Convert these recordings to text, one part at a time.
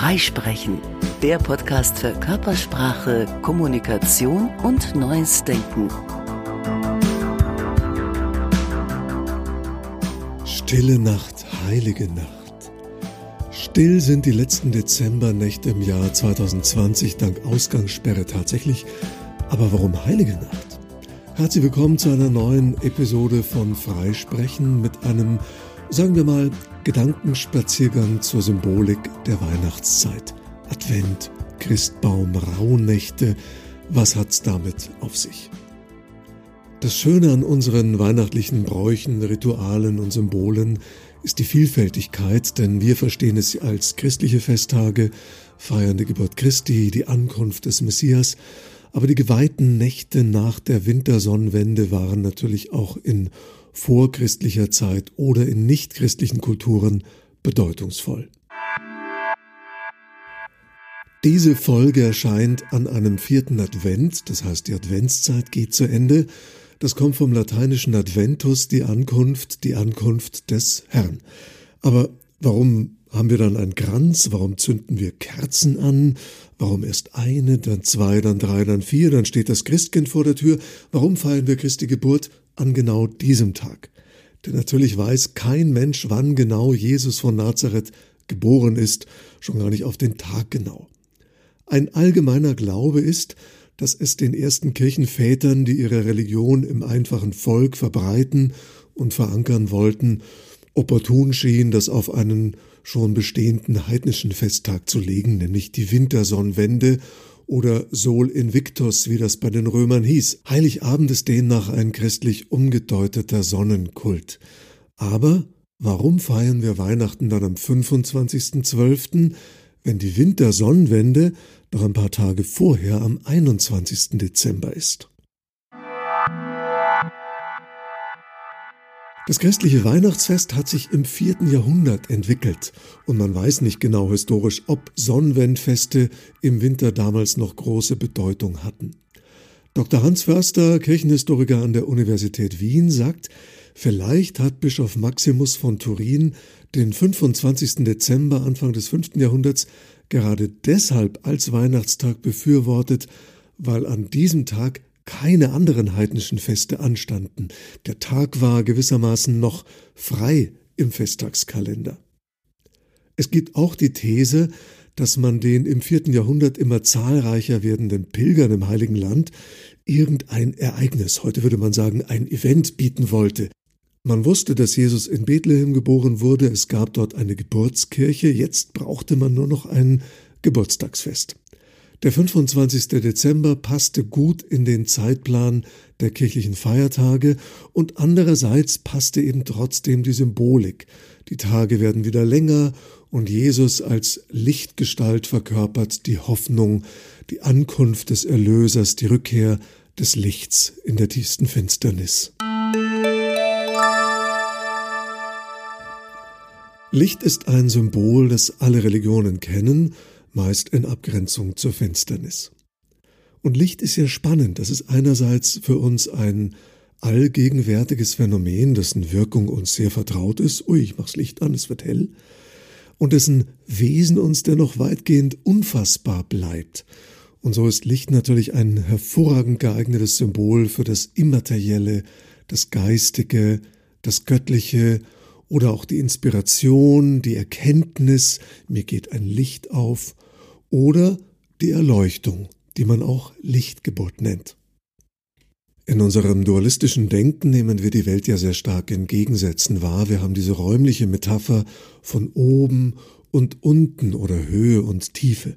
Freisprechen, der Podcast für Körpersprache, Kommunikation und neues Denken. Stille Nacht, heilige Nacht. Still sind die letzten Dezembernächte im Jahr 2020 dank Ausgangssperre tatsächlich. Aber warum heilige Nacht? Herzlich willkommen zu einer neuen Episode von Freisprechen mit einem sagen wir mal, Gedankenspaziergang zur Symbolik der Weihnachtszeit. Advent, Christbaum, Rauhnächte, was hat's damit auf sich? Das Schöne an unseren weihnachtlichen Bräuchen, Ritualen und Symbolen ist die Vielfältigkeit, denn wir verstehen es als christliche Festtage, feiern die Geburt Christi, die Ankunft des Messias, aber die geweihten Nächte nach der Wintersonnenwende waren natürlich auch in vorchristlicher Zeit oder in nichtchristlichen Kulturen bedeutungsvoll. Diese Folge erscheint an einem vierten Advent, das heißt die Adventszeit geht zu Ende. Das kommt vom lateinischen Adventus, die Ankunft, die Ankunft des Herrn. Aber warum haben wir dann einen Kranz? Warum zünden wir Kerzen an? Warum erst eine, dann zwei, dann drei, dann vier, dann steht das Christkind vor der Tür? Warum feiern wir Christi Geburt an genau diesem Tag? Denn natürlich weiß kein Mensch, wann genau Jesus von Nazareth geboren ist, schon gar nicht auf den Tag genau. Ein allgemeiner Glaube ist, dass es den ersten Kirchenvätern, die ihre Religion im einfachen Volk verbreiten und verankern wollten, opportun schien, das auf einen schon bestehenden heidnischen Festtag zu legen, nämlich die Wintersonnenwende oder Sol Invictus, wie das bei den Römern hieß. Heiligabend ist demnach ein christlich umgedeuteter Sonnenkult. Aber warum feiern wir Weihnachten dann am 25.12., wenn die Wintersonnenwende noch ein paar Tage vorher am 21. Dezember ist? Das christliche Weihnachtsfest hat sich im vierten Jahrhundert entwickelt und man weiß nicht genau historisch, ob Sonnenwendfeste im Winter damals noch große Bedeutung hatten. Dr. Hans Förster, Kirchenhistoriker an der Universität Wien, sagt, vielleicht hat Bischof Maximus von Turin den 25. Dezember Anfang des 5. Jahrhunderts gerade deshalb als Weihnachtstag befürwortet, weil an diesem Tag keine anderen heidnischen Feste anstanden. Der Tag war gewissermaßen noch frei im Festtagskalender. Es gibt auch die These, dass man den im vierten Jahrhundert immer zahlreicher werdenden Pilgern im Heiligen Land irgendein Ereignis, heute würde man sagen ein Event bieten wollte. Man wusste, dass Jesus in Bethlehem geboren wurde, es gab dort eine Geburtskirche, jetzt brauchte man nur noch ein Geburtstagsfest. Der 25. Dezember passte gut in den Zeitplan der kirchlichen Feiertage und andererseits passte eben trotzdem die Symbolik. Die Tage werden wieder länger und Jesus als Lichtgestalt verkörpert die Hoffnung, die Ankunft des Erlösers, die Rückkehr des Lichts in der tiefsten Finsternis. Licht ist ein Symbol, das alle Religionen kennen meist in Abgrenzung zur Finsternis. Und Licht ist ja spannend. Das ist einerseits für uns ein allgegenwärtiges Phänomen, dessen Wirkung uns sehr vertraut ist. Ui, ich mach's Licht an, es wird hell. Und dessen Wesen uns dennoch weitgehend unfassbar bleibt. Und so ist Licht natürlich ein hervorragend geeignetes Symbol für das Immaterielle, das Geistige, das Göttliche oder auch die Inspiration, die Erkenntnis, mir geht ein Licht auf oder die Erleuchtung, die man auch Lichtgeburt nennt. In unserem dualistischen Denken nehmen wir die Welt ja sehr stark in Gegensätzen wahr. Wir haben diese räumliche Metapher von oben und unten oder Höhe und Tiefe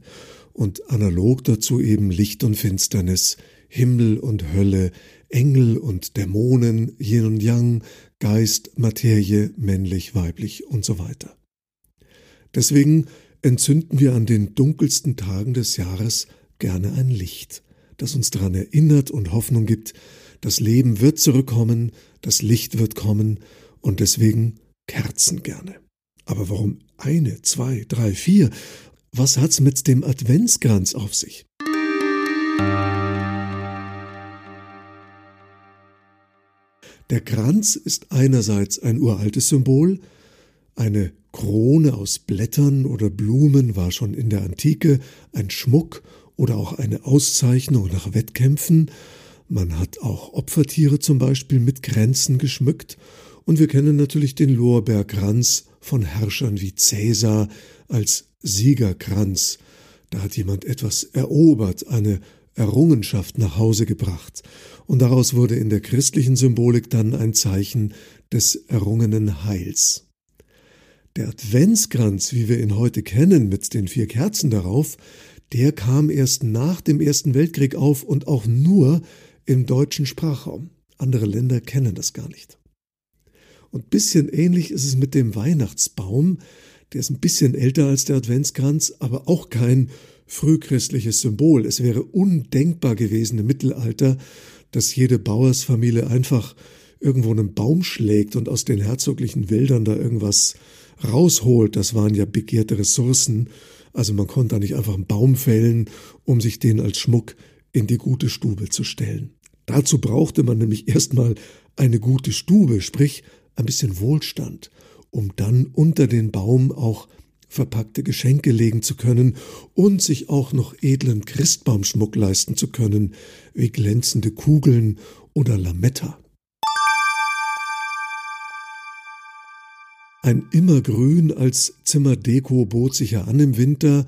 und analog dazu eben Licht und Finsternis, Himmel und Hölle, Engel und Dämonen, Yin und Yang, Geist, Materie, männlich, weiblich und so weiter. Deswegen entzünden wir an den dunkelsten Tagen des Jahres gerne ein Licht, das uns daran erinnert und Hoffnung gibt, das Leben wird zurückkommen, das Licht wird kommen und deswegen Kerzen gerne. Aber warum eine, zwei, drei, vier? Was hat's mit dem Adventskranz auf sich? Der Kranz ist einerseits ein uraltes Symbol, eine Krone aus Blättern oder Blumen war schon in der Antike ein Schmuck oder auch eine Auszeichnung nach Wettkämpfen. Man hat auch Opfertiere zum Beispiel mit Grenzen geschmückt. Und wir kennen natürlich den Lorbeerkranz von Herrschern wie Cäsar als Siegerkranz. Da hat jemand etwas erobert, eine Errungenschaft nach Hause gebracht. Und daraus wurde in der christlichen Symbolik dann ein Zeichen des errungenen Heils. Der Adventskranz, wie wir ihn heute kennen, mit den vier Kerzen darauf, der kam erst nach dem Ersten Weltkrieg auf und auch nur im deutschen Sprachraum. Andere Länder kennen das gar nicht. Und bisschen ähnlich ist es mit dem Weihnachtsbaum. Der ist ein bisschen älter als der Adventskranz, aber auch kein frühchristliches Symbol. Es wäre undenkbar gewesen im Mittelalter, dass jede Bauersfamilie einfach irgendwo einen Baum schlägt und aus den herzoglichen Wäldern da irgendwas rausholt. Das waren ja begehrte Ressourcen. Also man konnte da nicht einfach einen Baum fällen, um sich den als Schmuck in die gute Stube zu stellen. Dazu brauchte man nämlich erstmal eine gute Stube, sprich ein bisschen Wohlstand, um dann unter den Baum auch verpackte Geschenke legen zu können und sich auch noch edlen Christbaumschmuck leisten zu können, wie glänzende Kugeln oder Lametta. Ein Immergrün als Zimmerdeko bot sich ja an im Winter.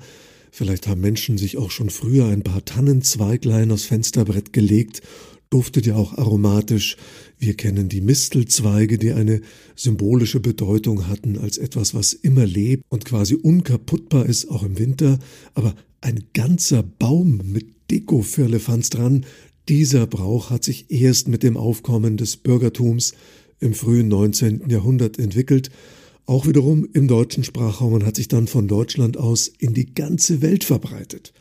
Vielleicht haben Menschen sich auch schon früher ein paar Tannenzweiglein aufs Fensterbrett gelegt, duftet ja auch aromatisch. Wir kennen die Mistelzweige, die eine symbolische Bedeutung hatten als etwas, was immer lebt und quasi unkaputtbar ist, auch im Winter. Aber ein ganzer Baum mit Deko für dran, dieser Brauch hat sich erst mit dem Aufkommen des Bürgertums im frühen 19. Jahrhundert entwickelt auch wiederum im deutschen Sprachraum und hat sich dann von Deutschland aus in die ganze Welt verbreitet.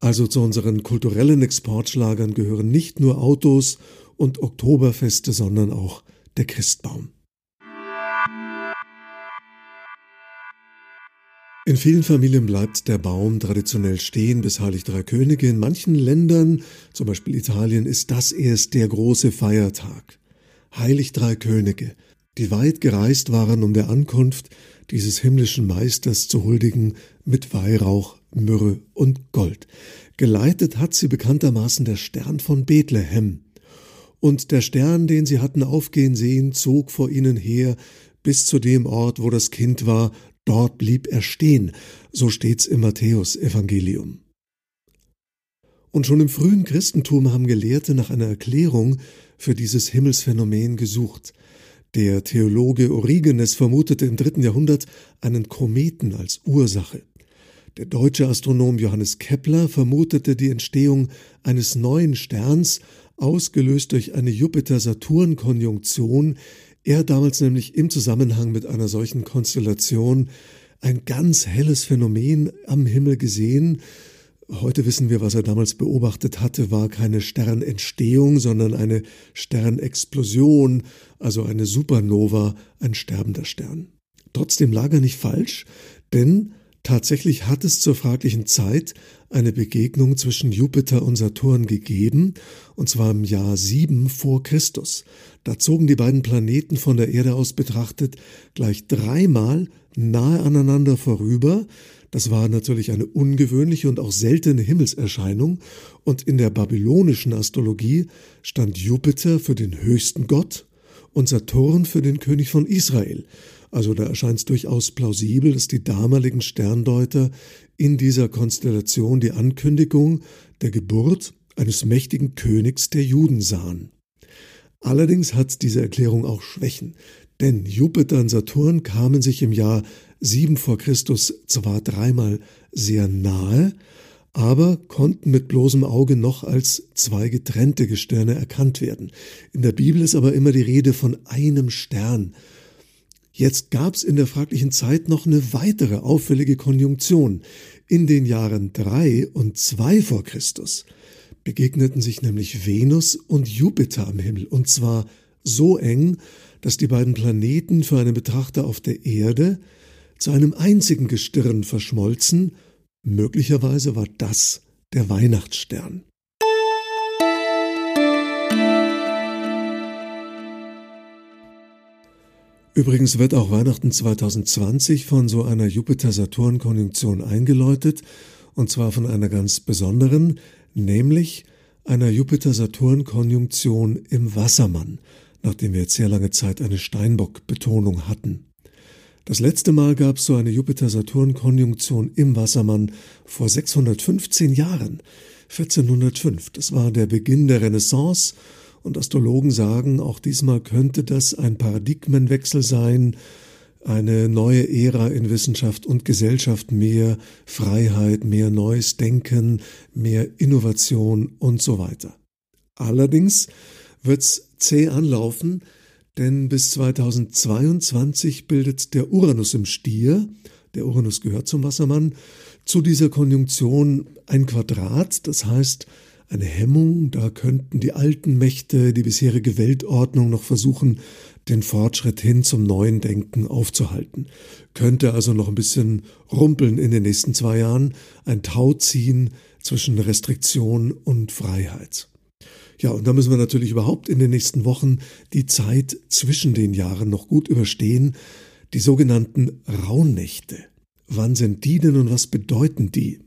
Also zu unseren kulturellen Exportschlagern gehören nicht nur Autos und Oktoberfeste, sondern auch der Christbaum. In vielen Familien bleibt der Baum traditionell stehen bis Heilig Drei Könige. In manchen Ländern, zum Beispiel Italien, ist das erst der große Feiertag. Heilig Drei Könige die weit gereist waren, um der Ankunft dieses himmlischen Meisters zu huldigen mit Weihrauch, Myrrhe und Gold. Geleitet hat sie bekanntermaßen der Stern von Bethlehem. Und der Stern, den sie hatten aufgehen sehen, zog vor ihnen her bis zu dem Ort, wo das Kind war, dort blieb er stehen, so steht's im Matthäus Evangelium. Und schon im frühen Christentum haben Gelehrte nach einer Erklärung für dieses Himmelsphänomen gesucht. Der Theologe Origenes vermutete im dritten Jahrhundert einen Kometen als Ursache. Der deutsche Astronom Johannes Kepler vermutete die Entstehung eines neuen Sterns, ausgelöst durch eine Jupiter-Saturn-Konjunktion. Er damals nämlich im Zusammenhang mit einer solchen Konstellation ein ganz helles Phänomen am Himmel gesehen, Heute wissen wir, was er damals beobachtet hatte, war keine Sternentstehung, sondern eine Sternexplosion, also eine Supernova, ein sterbender Stern. Trotzdem lag er nicht falsch, denn tatsächlich hat es zur fraglichen Zeit eine Begegnung zwischen Jupiter und Saturn gegeben, und zwar im Jahr 7 vor Christus. Da zogen die beiden Planeten von der Erde aus betrachtet gleich dreimal nahe aneinander vorüber, das war natürlich eine ungewöhnliche und auch seltene Himmelserscheinung, und in der babylonischen Astrologie stand Jupiter für den höchsten Gott und Saturn für den König von Israel. Also da erscheint es durchaus plausibel, dass die damaligen Sterndeuter in dieser Konstellation die Ankündigung der Geburt eines mächtigen Königs der Juden sahen. Allerdings hat diese Erklärung auch Schwächen, denn Jupiter und Saturn kamen sich im Jahr 7 vor Christus zwar dreimal sehr nahe, aber konnten mit bloßem Auge noch als zwei getrennte Gestirne erkannt werden. In der Bibel ist aber immer die Rede von einem Stern. Jetzt gab es in der fraglichen Zeit noch eine weitere auffällige Konjunktion. In den Jahren drei und zwei vor Christus begegneten sich nämlich Venus und Jupiter am Himmel, und zwar so eng, dass die beiden Planeten für einen Betrachter auf der Erde zu einem einzigen Gestirn verschmolzen, möglicherweise war das der Weihnachtsstern. Übrigens wird auch Weihnachten 2020 von so einer Jupiter-Saturn-Konjunktion eingeläutet, und zwar von einer ganz besonderen, nämlich einer Jupiter-Saturn-Konjunktion im Wassermann, nachdem wir jetzt sehr lange Zeit eine Steinbock-Betonung hatten. Das letzte Mal gab es so eine Jupiter-Saturn-Konjunktion im Wassermann vor 615 Jahren, 1405. Das war der Beginn der Renaissance und Astrologen sagen, auch diesmal könnte das ein Paradigmenwechsel sein, eine neue Ära in Wissenschaft und Gesellschaft, mehr Freiheit, mehr neues Denken, mehr Innovation und so weiter. Allerdings wird's zäh anlaufen, denn bis 2022 bildet der Uranus im Stier, der Uranus gehört zum Wassermann, zu dieser Konjunktion ein Quadrat, das heißt, eine Hemmung, da könnten die alten Mächte, die bisherige Weltordnung noch versuchen, den Fortschritt hin zum neuen Denken aufzuhalten. Könnte also noch ein bisschen rumpeln in den nächsten zwei Jahren, ein Tau ziehen zwischen Restriktion und Freiheit. Ja, und da müssen wir natürlich überhaupt in den nächsten Wochen die Zeit zwischen den Jahren noch gut überstehen, die sogenannten Rauhnächte. Wann sind die denn und was bedeuten die?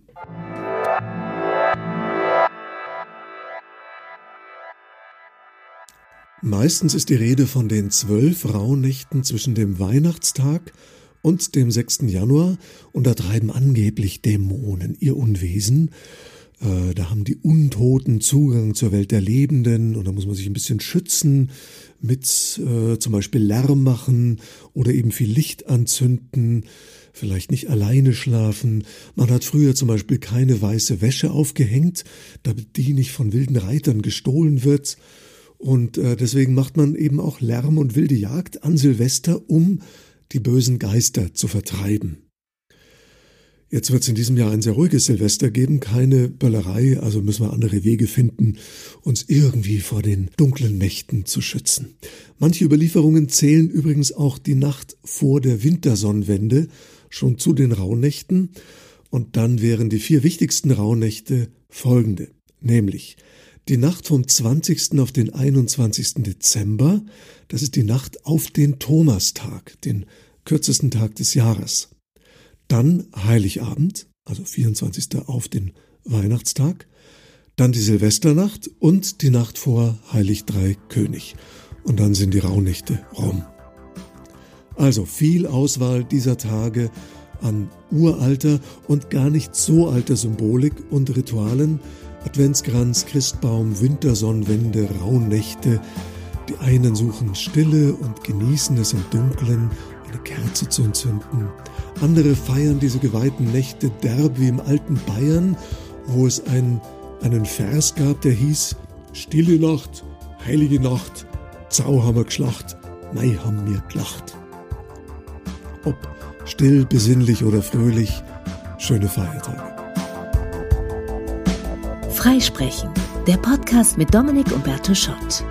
Meistens ist die Rede von den zwölf Rauhnächten zwischen dem Weihnachtstag und dem 6. Januar und da treiben angeblich Dämonen ihr Unwesen. Äh, da haben die Untoten Zugang zur Welt der Lebenden und da muss man sich ein bisschen schützen mit äh, zum Beispiel Lärm machen oder eben viel Licht anzünden, vielleicht nicht alleine schlafen. Man hat früher zum Beispiel keine weiße Wäsche aufgehängt, damit die nicht von wilden Reitern gestohlen wird. Und äh, deswegen macht man eben auch Lärm und wilde Jagd an Silvester, um die bösen Geister zu vertreiben. Jetzt wird es in diesem Jahr ein sehr ruhiges Silvester geben, keine Böllerei, also müssen wir andere Wege finden, uns irgendwie vor den dunklen Mächten zu schützen. Manche Überlieferungen zählen übrigens auch die Nacht vor der Wintersonnenwende schon zu den Rauhnächten, und dann wären die vier wichtigsten Rauhnächte folgende, nämlich die Nacht vom 20. auf den 21. Dezember, das ist die Nacht auf den Thomastag, den kürzesten Tag des Jahres. Dann Heiligabend, also 24. auf den Weihnachtstag, dann die Silvesternacht und die Nacht vor Heilig Drei König. Und dann sind die Rauhnächte rum. Also viel Auswahl dieser Tage an uralter und gar nicht so alter Symbolik und Ritualen, Adventskranz, Christbaum, Wintersonnenwende, Rauhnächte. Die einen suchen Stille und genießen es im Dunkeln, eine Kerze zu entzünden. Andere feiern diese geweihten Nächte derb wie im alten Bayern, wo es ein, einen Vers gab, der hieß Stille Nacht, heilige Nacht, Zau haben wir geschlacht, Mai haben wir gelacht. Ob still, besinnlich oder fröhlich, schöne Feiertage. Freisprechen, der Podcast mit Dominik Umberto Schott.